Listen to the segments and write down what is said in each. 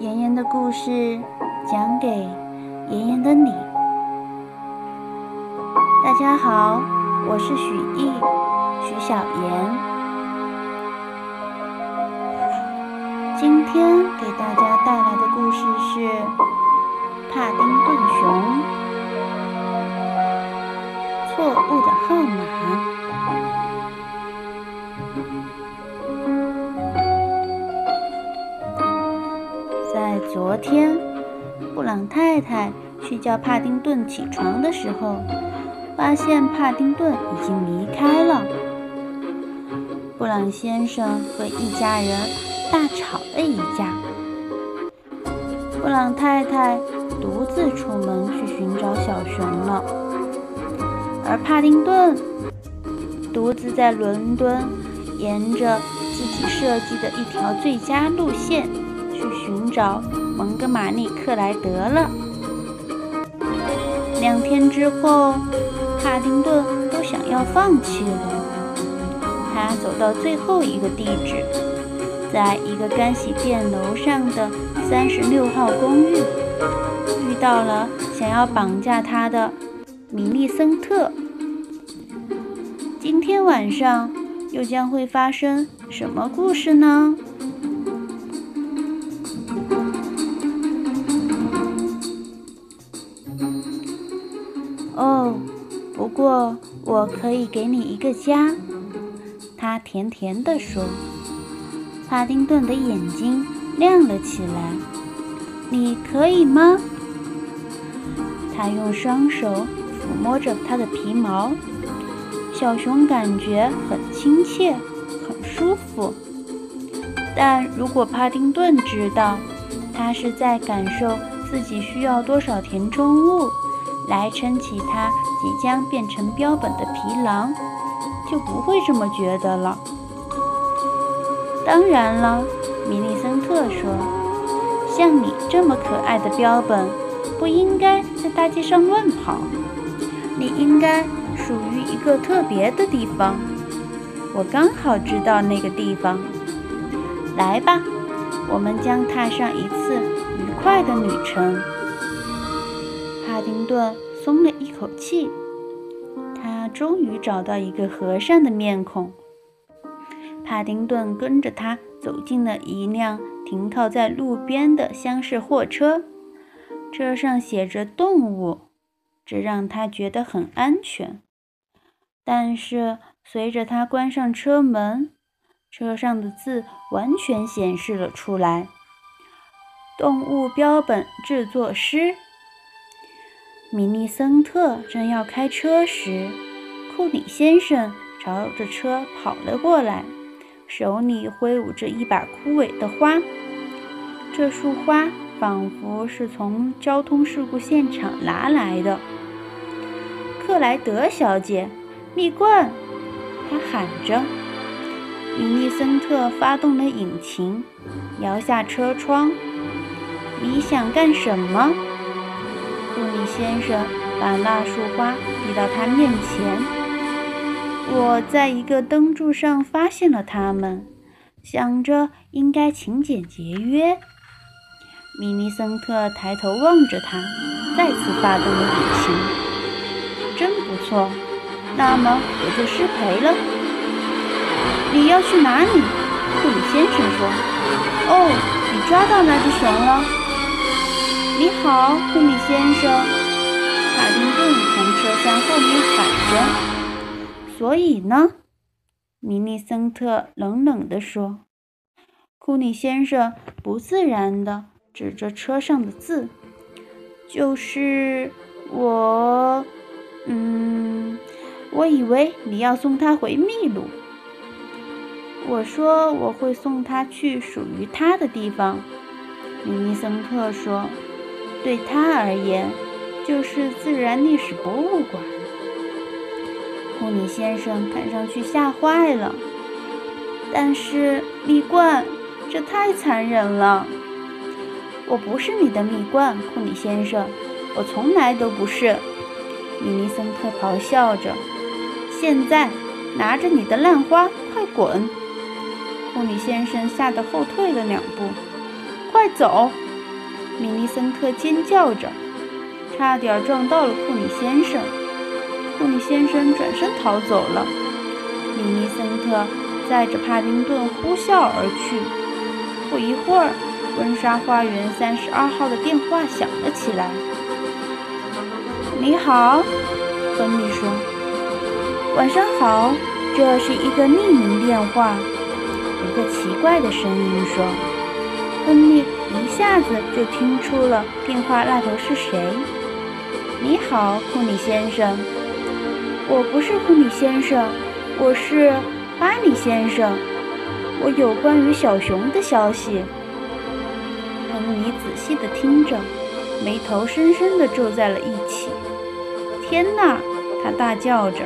妍妍的故事讲给妍妍的你。大家好，我是许艺，许小妍。今天给大家带来的故事是《帕丁顿熊》错误的号码。去叫帕丁顿起床的时候，发现帕丁顿已经离开了。布朗先生和一家人大吵了一架。布朗太太独自出门去寻找小熊了，而帕丁顿独自在伦敦沿着自己设计的一条最佳路线。去寻找蒙哥马利克莱德了。两天之后，帕丁顿都想要放弃了。他走到最后一个地址，在一个干洗店楼上的三十六号公寓，遇到了想要绑架他的米利森特。今天晚上又将会发生什么故事呢？不过我可以给你一个家。”他甜甜地说。帕丁顿的眼睛亮了起来。“你可以吗？”他用双手抚摸着它的皮毛，小熊感觉很亲切，很舒服。但如果帕丁顿知道，他是在感受自己需要多少填充物。来撑起他即将变成标本的皮囊，就不会这么觉得了。当然了，米利森特说：“像你这么可爱的标本，不应该在大街上乱跑。你应该属于一个特别的地方。我刚好知道那个地方。来吧，我们将踏上一次愉快的旅程。”帕丁顿松了一口气，他终于找到一个和善的面孔。帕丁顿跟着他走进了一辆停靠在路边的厢式货车，车上写着“动物”，这让他觉得很安全。但是随着他关上车门，车上的字完全显示了出来：“动物标本制作师。”米利森特正要开车时，库里先生朝着车跑了过来，手里挥舞着一把枯萎的花。这束花仿佛是从交通事故现场拿来的。克莱德小姐，蜜罐！他喊着。米利森特发动了引擎，摇下车窗。你想干什么？先生把那束花递到他面前。我在一个灯柱上发现了它们，想着应该勤俭节约。米尼森特抬头望着他，再次发动了引擎。真不错，那么我就失陪了。你要去哪里？库里先生说。哦，你抓到那只熊了。你好，库里先生。帕丁顿从车厢后面喊着。所以呢？米利森特冷冷地说。库里先生不自然地指着车上的字：“就是我……嗯，我以为你要送他回秘鲁。我说我会送他去属于他的地方。”米利森特说。对他而言，就是自然历史博物馆。库里先生看上去吓坏了。但是蜜罐，这太残忍了！我不是你的蜜罐，库里先生，我从来都不是。米尼森特咆哮着。现在拿着你的烂花，快滚！库里先生吓得后退了两步。快走！米利森特尖叫着，差点撞到了库里先生。库里先生转身逃走了。米利森特载着帕丁顿呼啸而去。不一会儿，温莎花园三十二号的电话响了起来。“你好，”亨利说。“晚上好，这是一个匿名电话。”一个奇怪的声音说。亨利一下子就听出了电话那头是谁。“你好，库里先生。”“我不是库里先生，我是巴里先生。我有关于小熊的消息。”亨利仔细地听着，眉头深深地皱在了一起。天哪！他大叫着。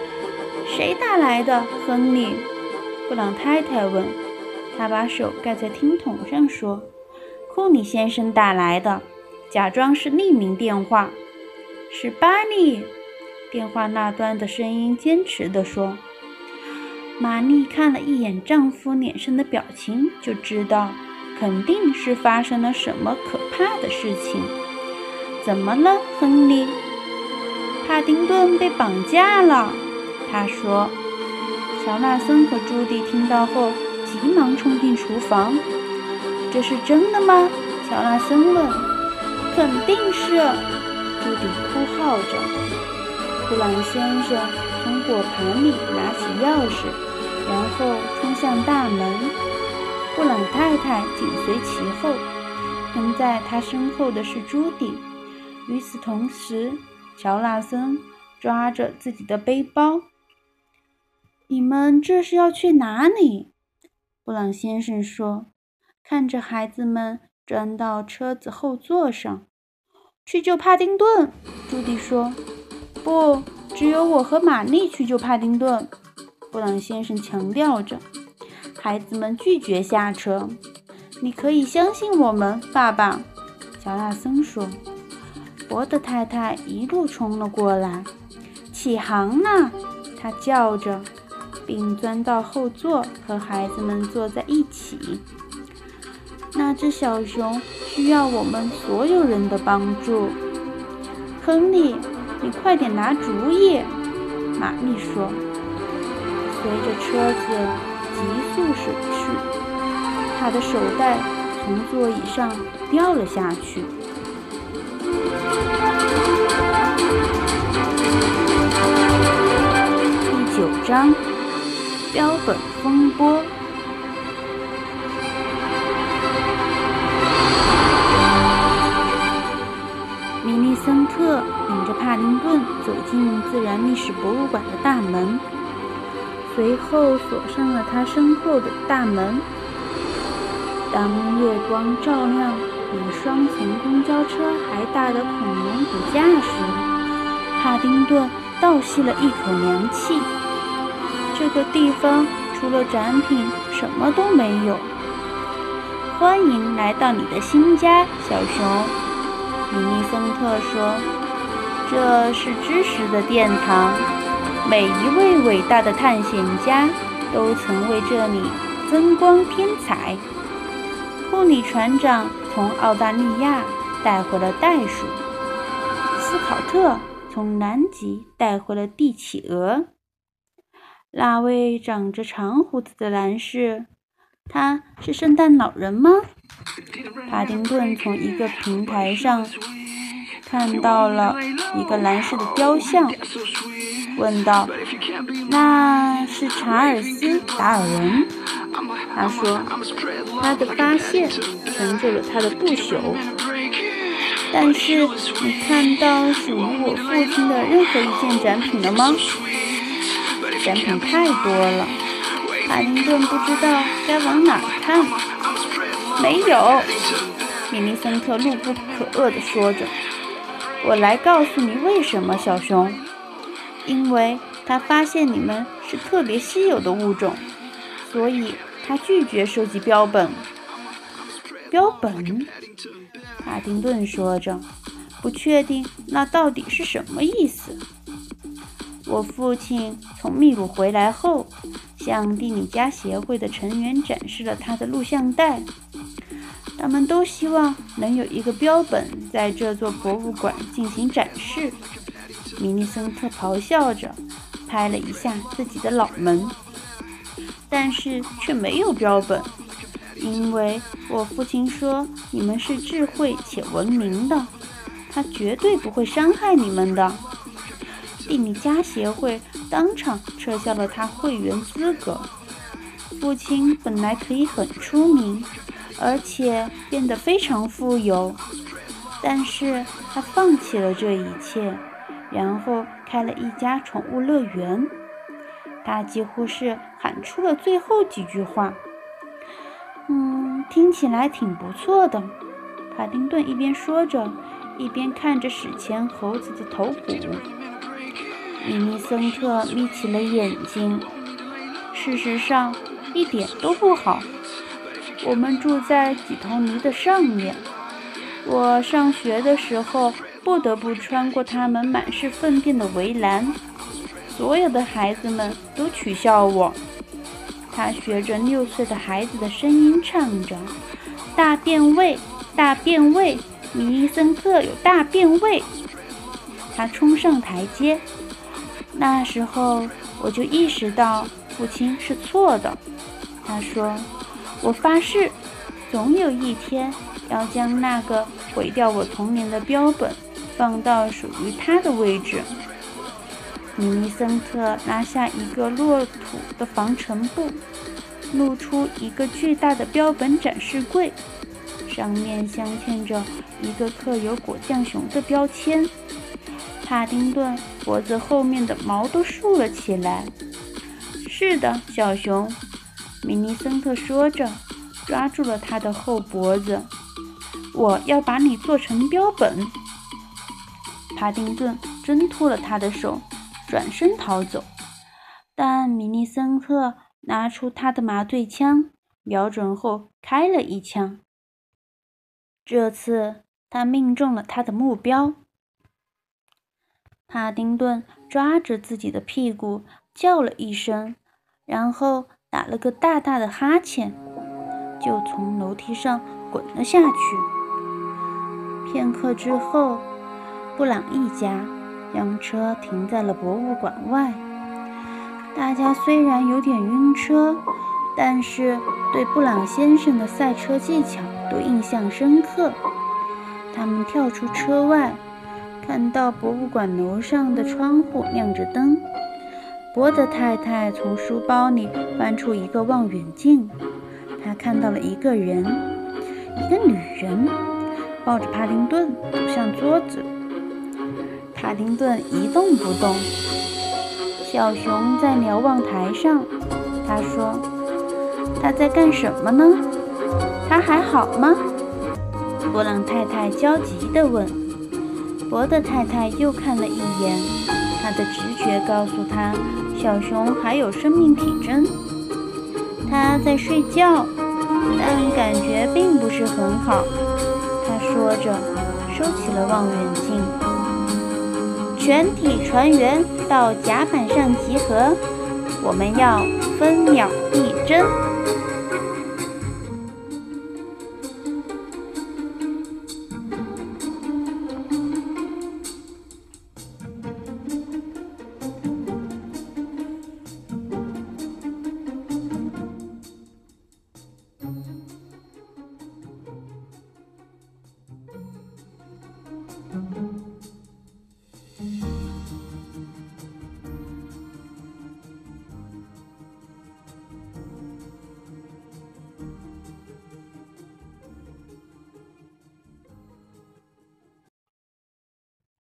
“谁打来的？”亨利，布朗太太问。他把手盖在听筒上说：“库里先生打来的，假装是匿名电话。”是巴尼。电话那端的声音坚持地说。玛丽看了一眼丈夫脸上的表情，就知道肯定是发生了什么可怕的事情。怎么了，亨利？帕丁顿被绑架了，他说。乔纳森和朱迪听到后。急忙冲进厨房，这是真的吗？乔纳森问。肯定是，朱迪哭号着。布朗先生从果盘里拿起钥匙，然后冲向大门。布朗太太紧随其后，跟在他身后的是朱迪。与此同时，乔纳森抓着自己的背包。你们这是要去哪里？布朗先生说：“看着孩子们钻到车子后座上，去救帕丁顿。”朱迪说：“不，只有我和玛丽去救帕丁顿。”布朗先生强调着。孩子们拒绝下车。“你可以相信我们，爸爸。”乔纳森说。伯德太太一路冲了过来。“起航了！”他叫着。并钻到后座，和孩子们坐在一起。那只小熊需要我们所有人的帮助。亨利，你快点拿主意！玛丽说。随着车子急速驶去，他的手袋从座椅上掉了下去。第九章。标本风波。帕丁顿走进自然历史博物馆的大门，随后锁上了他身后的大门。当月光照亮比双层公交车还大的恐龙骨架时，帕丁顿倒吸了一口凉气。这个地方除了展品什么都没有。欢迎来到你的新家，小熊。米利森特说：“这是知识的殿堂，每一位伟大的探险家都曾为这里增光添彩。”库里船长从澳大利亚带回了袋鼠，斯考特从南极带回了帝企鹅。那位长着长胡子的男士，他是圣诞老人吗？帕丁顿从一个平台上看到了一个男士的雕像，问道：“那是查尔斯·达尔文？”他说：“他的发现成就了他的不朽。”但是你看到属于我父亲的任何一件展品了吗？展品太多了，帕丁顿不知道该往哪看。没有，米利森特怒不可遏地说着：“我来告诉你为什么，小熊。因为他发现你们是特别稀有的物种，所以他拒绝收集标本。”标本？帕丁顿说着，不确定那到底是什么意思。我父亲从秘鲁回来后，向地理家协会的成员展示了他的录像带。他们都希望能有一个标本在这座博物馆进行展示。米尼森特咆哮着，拍了一下自己的脑门，但是却没有标本，因为我父亲说你们是智慧且文明的，他绝对不会伤害你们的。蒂米加协会当场撤销了他会员资格。父亲本来可以很出名。而且变得非常富有，但是他放弃了这一切，然后开了一家宠物乐园。他几乎是喊出了最后几句话。嗯，听起来挺不错的。卡丁顿一边说着，一边看着史前猴子的头骨。米尼森特眯起了眼睛。事实上，一点都不好。我们住在几头泥的上面。我上学的时候不得不穿过他们满是粪便的围栏。所有的孩子们都取笑我。他学着六岁的孩子的声音唱着：“大便味，大便味，米尼森特有大便味。”他冲上台阶。那时候我就意识到父亲是错的。他说。我发誓，总有一天要将那个毁掉我童年的标本放到属于他的位置。米尼森特拿下一个落土的防尘布，露出一个巨大的标本展示柜，上面镶嵌着一个刻有果酱熊的标签。帕丁顿脖子后面的毛都竖了起来。是的，小熊。米尼森特说着，抓住了他的后脖子。“我要把你做成标本。”帕丁顿挣脱了他的手，转身逃走。但米尼森特拿出他的麻醉枪，瞄准后开了一枪。这次他命中了他的目标。帕丁顿抓着自己的屁股叫了一声，然后。打了个大大的哈欠，就从楼梯上滚了下去。片刻之后，布朗一家将车停在了博物馆外。大家虽然有点晕车，但是对布朗先生的赛车技巧都印象深刻。他们跳出车外，看到博物馆楼上的窗户亮着灯。博德太太从书包里翻出一个望远镜，她看到了一个人，一个女人，抱着帕丁顿走向桌子。帕丁顿一动不动。小熊在瞭望台上，他说：“他在干什么呢？他还好吗？”波朗太太焦急地问。博德太太又看了一眼。她的直觉告诉他，小熊还有生命体征。它在睡觉，但感觉并不是很好。它说着，收起了望远镜。全体船员到甲板上集合，我们要分秒必争。